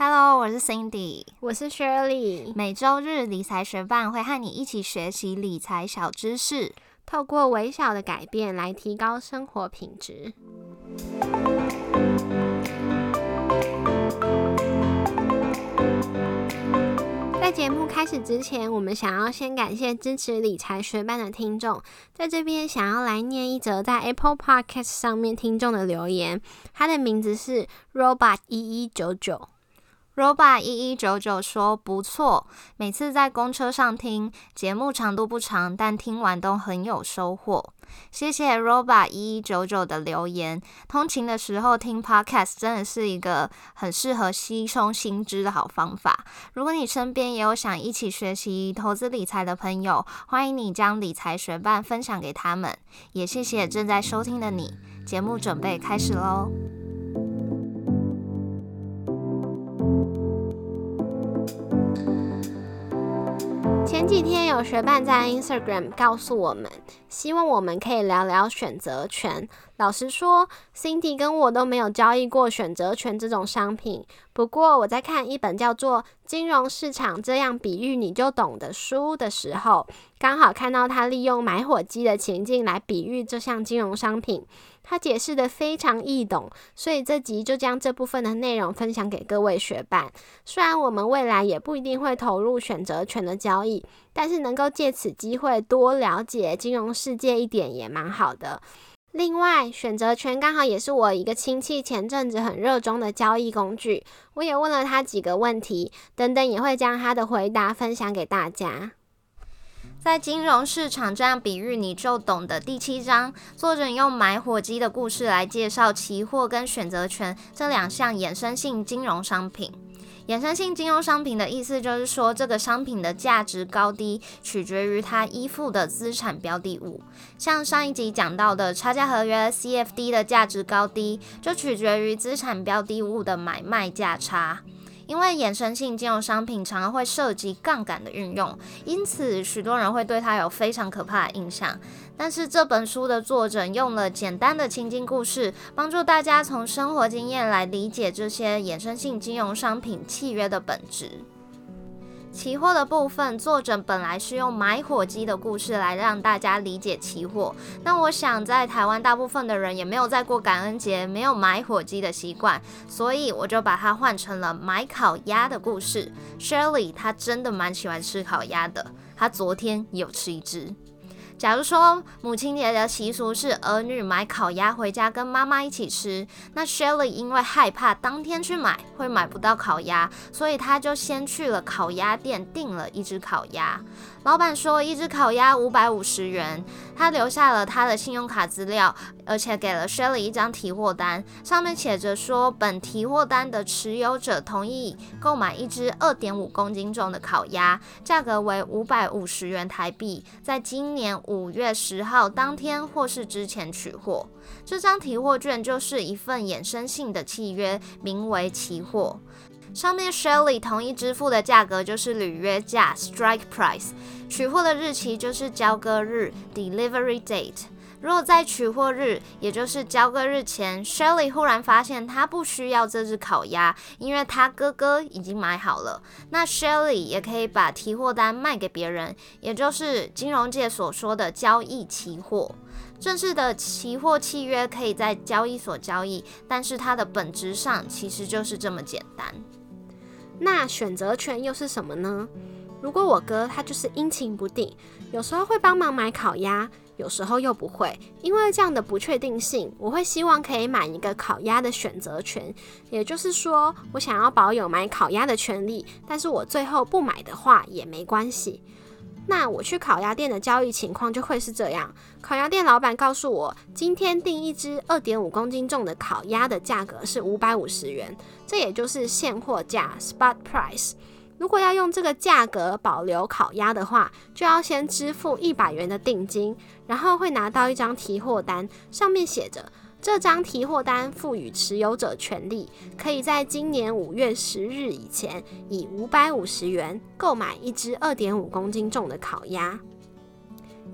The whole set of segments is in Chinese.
Hello，我是 Cindy，我是 Shirley。每周日理财学伴会和你一起学习理财小知识，透过微小的改变来提高生活品质。在节目开始之前，我们想要先感谢支持理财学伴的听众，在这边想要来念一则在 Apple Podcast 上面听众的留言，他的名字是 Robot 一一九九。Roba 一一九九说不错，每次在公车上听节目长度不长，但听完都很有收获。谢谢 Roba 一一九九的留言。通勤的时候听 Podcast 真的是一个很适合吸收新知的好方法。如果你身边也有想一起学习投资理财的朋友，欢迎你将理财学伴分享给他们。也谢谢正在收听的你。节目准备开始喽。几天有学伴在 Instagram 告诉我们，希望我们可以聊聊选择权。老实说，Cindy 跟我都没有交易过选择权这种商品。不过我在看一本叫做《金融市场这样比喻你就懂》的书的时候，刚好看到他利用买火机的情境来比喻这项金融商品。他解释的非常易懂，所以这集就将这部分的内容分享给各位学伴。虽然我们未来也不一定会投入选择权的交易，但是能够借此机会多了解金融世界一点也蛮好的。另外，选择权刚好也是我一个亲戚前阵子很热衷的交易工具。我也问了他几个问题，等等也会将他的回答分享给大家。在金融市场这样比喻你就懂的第七章，作者用买火机的故事来介绍期货跟选择权这两项衍生性金融商品。衍生性金融商品的意思就是说，这个商品的价值高低取决于它依附的资产标的物。像上一集讲到的差价合约 （CFD） 的价值高低，就取决于资产标的物的买卖价差。因为衍生性金融商品常常会涉及杠杆的运用，因此许多人会对它有非常可怕的印象。但是这本书的作者用了简单的情境故事，帮助大家从生活经验来理解这些衍生性金融商品契约的本质。期货的部分，作者本来是用买火鸡的故事来让大家理解期货。那我想，在台湾大部分的人也没有在过感恩节，没有买火鸡的习惯，所以我就把它换成了买烤鸭的故事。Shirley 她真的蛮喜欢吃烤鸭的，她昨天有吃一只。假如说母亲节的习俗是儿女买烤鸭回家跟妈妈一起吃，那 Shelly 因为害怕当天去买会买不到烤鸭，所以他就先去了烤鸭店订了一只烤鸭。老板说一只烤鸭五百五十元，他留下了他的信用卡资料，而且给了 Shelly 一张提货单，上面写着说本提货单的持有者同意购买一只二点五公斤重的烤鸭，价格为五百五十元台币，在今年五月十号当天或是之前取货。这张提货券就是一份衍生性的契约，名为期货。上面 Shelly 同意支付的价格就是履约价 （Strike Price），取货的日期就是交割日 （Delivery Date）。如果在取货日，也就是交割日前，Shelly 忽然发现他不需要这只烤鸭，因为他哥哥已经买好了，那 Shelly 也可以把提货单卖给别人，也就是金融界所说的交易期货。正式的期货契约可以在交易所交易，但是它的本质上其实就是这么简单。那选择权又是什么呢？如果我哥他就是阴晴不定，有时候会帮忙买烤鸭，有时候又不会，因为这样的不确定性，我会希望可以买一个烤鸭的选择权。也就是说，我想要保有买烤鸭的权利，但是我最后不买的话也没关系。那我去烤鸭店的交易情况就会是这样：烤鸭店老板告诉我，今天订一只二点五公斤重的烤鸭的价格是五百五十元，这也就是现货价 （spot price）。如果要用这个价格保留烤鸭的话，就要先支付一百元的定金，然后会拿到一张提货单，上面写着。这张提货单赋予持有者权利，可以在今年五月十日以前，以五百五十元购买一只二点五公斤重的烤鸭。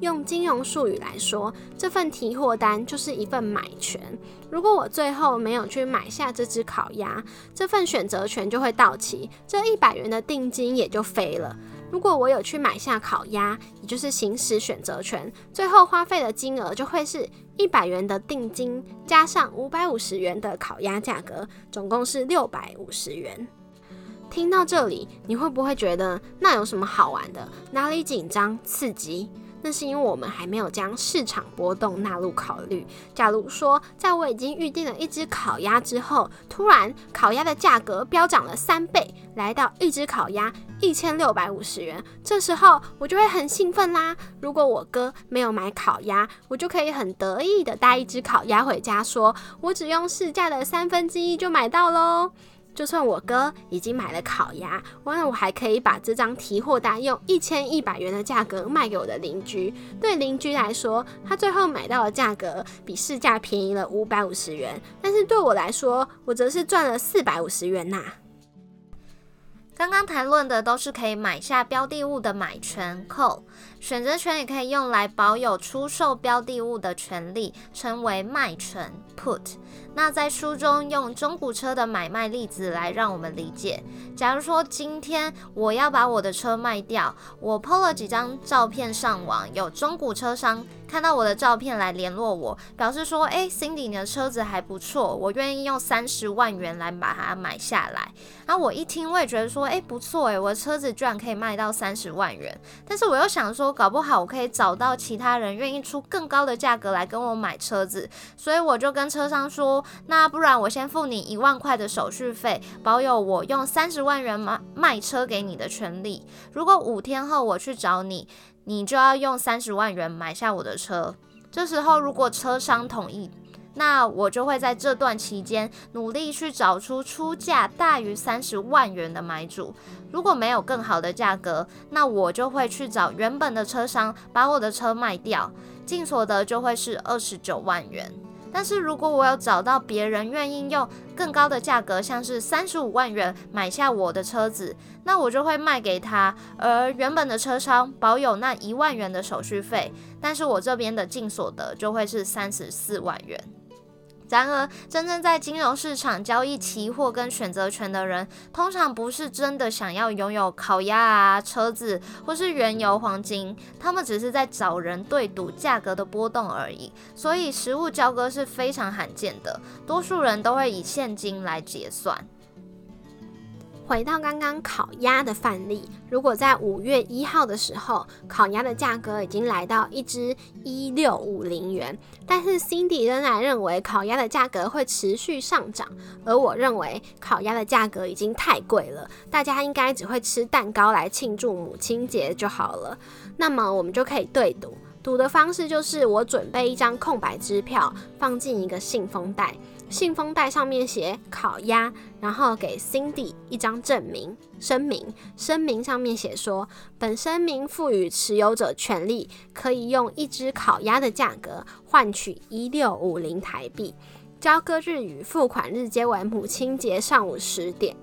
用金融术语来说，这份提货单就是一份买权。如果我最后没有去买下这只烤鸭，这份选择权就会到期，这一百元的定金也就飞了。如果我有去买下烤鸭，也就是行使选择权，最后花费的金额就会是一百元的定金加上五百五十元的烤鸭价格，总共是六百五十元。听到这里，你会不会觉得那有什么好玩的？哪里紧张刺激？那是因为我们还没有将市场波动纳入考虑。假如说，在我已经预定了一只烤鸭之后，突然烤鸭的价格飙涨了三倍，来到一只烤鸭一千六百五十元，这时候我就会很兴奋啦。如果我哥没有买烤鸭，我就可以很得意的带一只烤鸭回家，说我只用市价的三分之一就买到喽。就算我哥已经买了烤鸭，完了我还可以把这张提货单用一千一百元的价格卖给我的邻居。对邻居来说，他最后买到的价格比市价便宜了五百五十元，但是对我来说，我则是赚了四百五十元呐。刚刚谈论的都是可以买下标的物的买权扣选择权也可以用来保有出售标的物的权利，称为卖权 （put）。那在书中用中古车的买卖例子来让我们理解。假如说今天我要把我的车卖掉，我 PO 了几张照片上网，有中古车商看到我的照片来联络我，表示说：“诶 c i n d y 你的车子还不错，我愿意用三十万元来把它买下来。”然后我一听，我也觉得说：“诶，不错诶，我的车子居然可以卖到三十万元。”但是我又想说，搞不好我可以找到其他人愿意出更高的价格来跟我买车子，所以我就跟车商说。那不然我先付你一万块的手续费，保有我用三十万元卖卖车给你的权利。如果五天后我去找你，你就要用三十万元买下我的车。这时候如果车商同意，那我就会在这段期间努力去找出出价大于三十万元的买主。如果没有更好的价格，那我就会去找原本的车商把我的车卖掉，净所得就会是二十九万元。但是如果我有找到别人愿意用更高的价格，像是三十五万元买下我的车子，那我就会卖给他，而原本的车商保有那一万元的手续费，但是我这边的净所得就会是三十四万元。然而，真正在金融市场交易期货跟选择权的人，通常不是真的想要拥有烤鸭啊、车子或是原油、黄金，他们只是在找人对赌价格的波动而已。所以，实物交割是非常罕见的，多数人都会以现金来结算。回到刚刚烤鸭的范例，如果在五月一号的时候，烤鸭的价格已经来到一只一六五零元，但是 Cindy 仍然认为烤鸭的价格会持续上涨，而我认为烤鸭的价格已经太贵了，大家应该只会吃蛋糕来庆祝母亲节就好了。那么我们就可以对赌，赌的方式就是我准备一张空白支票，放进一个信封袋。信封袋上面写烤鸭，然后给 Cindy 一张证明声明，声明上面写说，本声明赋予持有者权利，可以用一只烤鸭的价格换取一六五零台币，交割日与付款日皆为母亲节上午十点。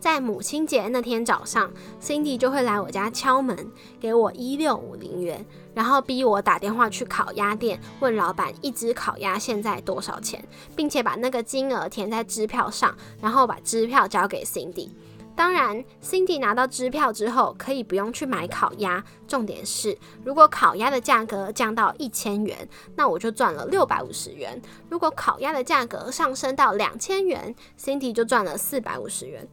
在母亲节那天早上，Cindy 就会来我家敲门，给我一六五零元，然后逼我打电话去烤鸭店问老板一只烤鸭现在多少钱，并且把那个金额填在支票上，然后把支票交给 Cindy。当然，Cindy 拿到支票之后可以不用去买烤鸭。重点是，如果烤鸭的价格降到一千元，那我就赚了六百五十元；如果烤鸭的价格上升到两千元，Cindy 就赚了四百五十元。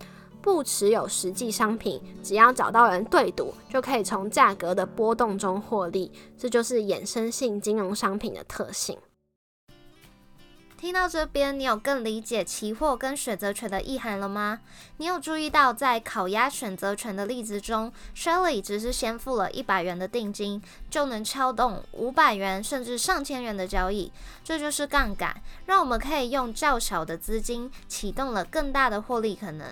不持有实际商品，只要找到人对赌，就可以从价格的波动中获利。这就是衍生性金融商品的特性。听到这边，你有更理解期货跟选择权的意涵了吗？你有注意到，在烤鸭选择权的例子中，Shelly 只是先付了一百元的定金，就能撬动五百元甚至上千元的交易。这就是杠杆，让我们可以用较小的资金启动了更大的获利可能。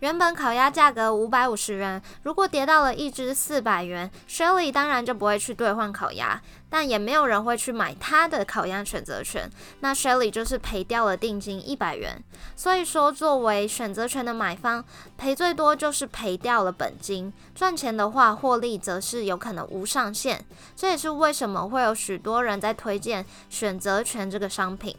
原本烤鸭价格五百五十元，如果跌到了一只四百元，Shelly 当然就不会去兑换烤鸭，但也没有人会去买他的烤鸭选择权，那 Shelly 就是赔掉了定金一百元。所以说，作为选择权的买方，赔最多就是赔掉了本金，赚钱的话，获利则是有可能无上限。这也是为什么会有许多人在推荐选择权这个商品。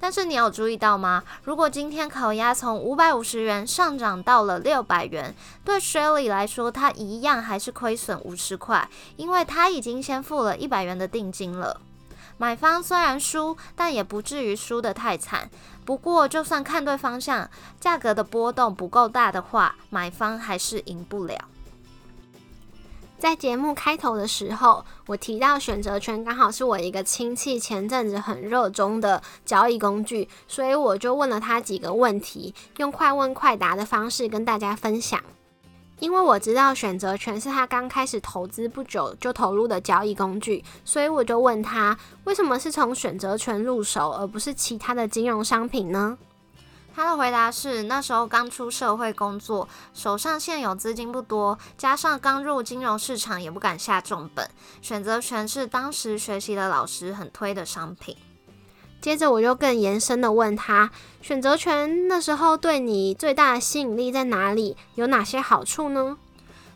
但是你有注意到吗？如果今天烤鸭从五百五十元上涨到了六百元，对 Shelly 来说，他一样还是亏损五十块，因为他已经先付了一百元的定金了。买方虽然输，但也不至于输得太惨。不过，就算看对方向，价格的波动不够大的话，买方还是赢不了。在节目开头的时候，我提到选择权刚好是我一个亲戚前阵子很热衷的交易工具，所以我就问了他几个问题，用快问快答的方式跟大家分享。因为我知道选择权是他刚开始投资不久就投入的交易工具，所以我就问他为什么是从选择权入手，而不是其他的金融商品呢？他的回答是：那时候刚出社会工作，手上现有资金不多，加上刚入金融市场，也不敢下重本。选择权是当时学习的老师很推的商品。接着我又更延伸的问他：选择权那时候对你最大的吸引力在哪里？有哪些好处呢？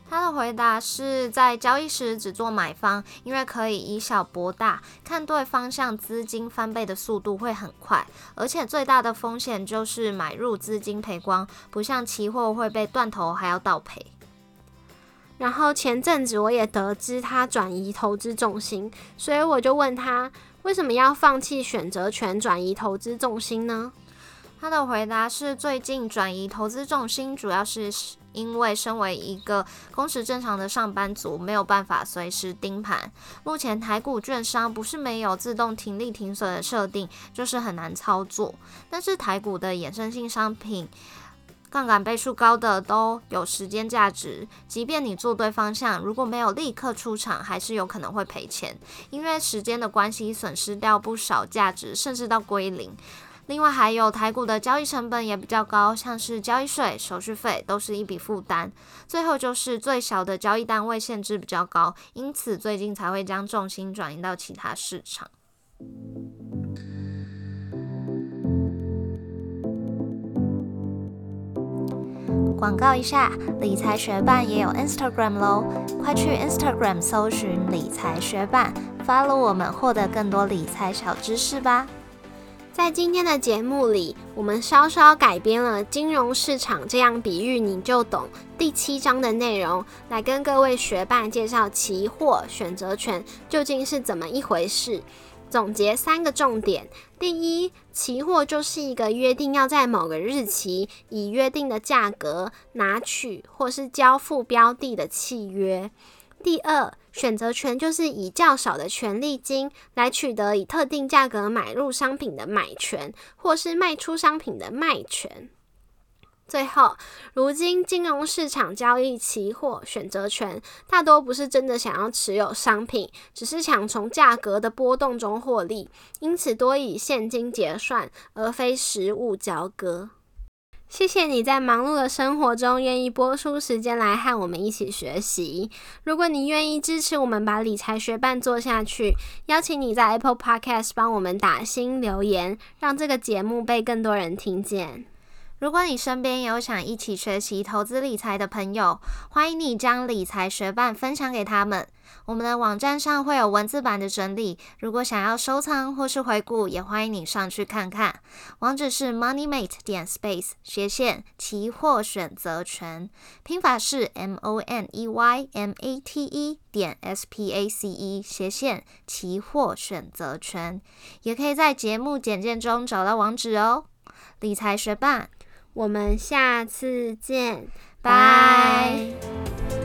他的回答是在交易时只做买方，因为可以以小博大，看对方向，资金翻倍的速度会很快，而且最大的风险就是买入资金赔光，不像期货会被断头还要倒赔。然后前阵子我也得知他转移投资重心，所以我就问他为什么要放弃选择权转移投资重心呢？他的回答是最近转移投资重心主要是。因为身为一个工时正常的上班族，没有办法随时盯盘。目前台股券商不是没有自动停利停损的设定，就是很难操作。但是台股的衍生性商品，杠杆倍数高的都有时间价值，即便你做对方向，如果没有立刻出场，还是有可能会赔钱，因为时间的关系，损失掉不少价值，甚至到归零。另外还有台股的交易成本也比较高，像是交易税、手续费都是一笔负担。最后就是最小的交易单位限制比较高，因此最近才会将重心转移到其他市场。广告一下，理财学办也有 Instagram 喽，快去 Instagram 搜寻理财学办，follow 我们，获得更多理财小知识吧。在今天的节目里，我们稍稍改编了金融市场这样比喻你就懂第七章的内容，来跟各位学霸介绍期货选择权究竟是怎么一回事。总结三个重点：第一，期货就是一个约定要在某个日期以约定的价格拿取或是交付标的的契约。第二，选择权就是以较少的权利金来取得以特定价格买入商品的买权，或是卖出商品的卖权。最后，如今金融市场交易期货选择权，大多不是真的想要持有商品，只是想从价格的波动中获利，因此多以现金结算，而非实物交割。谢谢你在忙碌的生活中愿意拨出时间来和我们一起学习。如果你愿意支持我们把理财学伴做下去，邀请你在 Apple Podcast 帮我们打新留言，让这个节目被更多人听见。如果你身边有想一起学习投资理财的朋友，欢迎你将理财学伴分享给他们。我们的网站上会有文字版的整理，如果想要收藏或是回顾，也欢迎你上去看看。网址是 moneymate 点 space 斜线期货选择权，拼法是 m o n e y m a t e 点 s p a c e 斜线期货选择权，也可以在节目简介中找到网址哦。理财学霸，我们下次见，拜。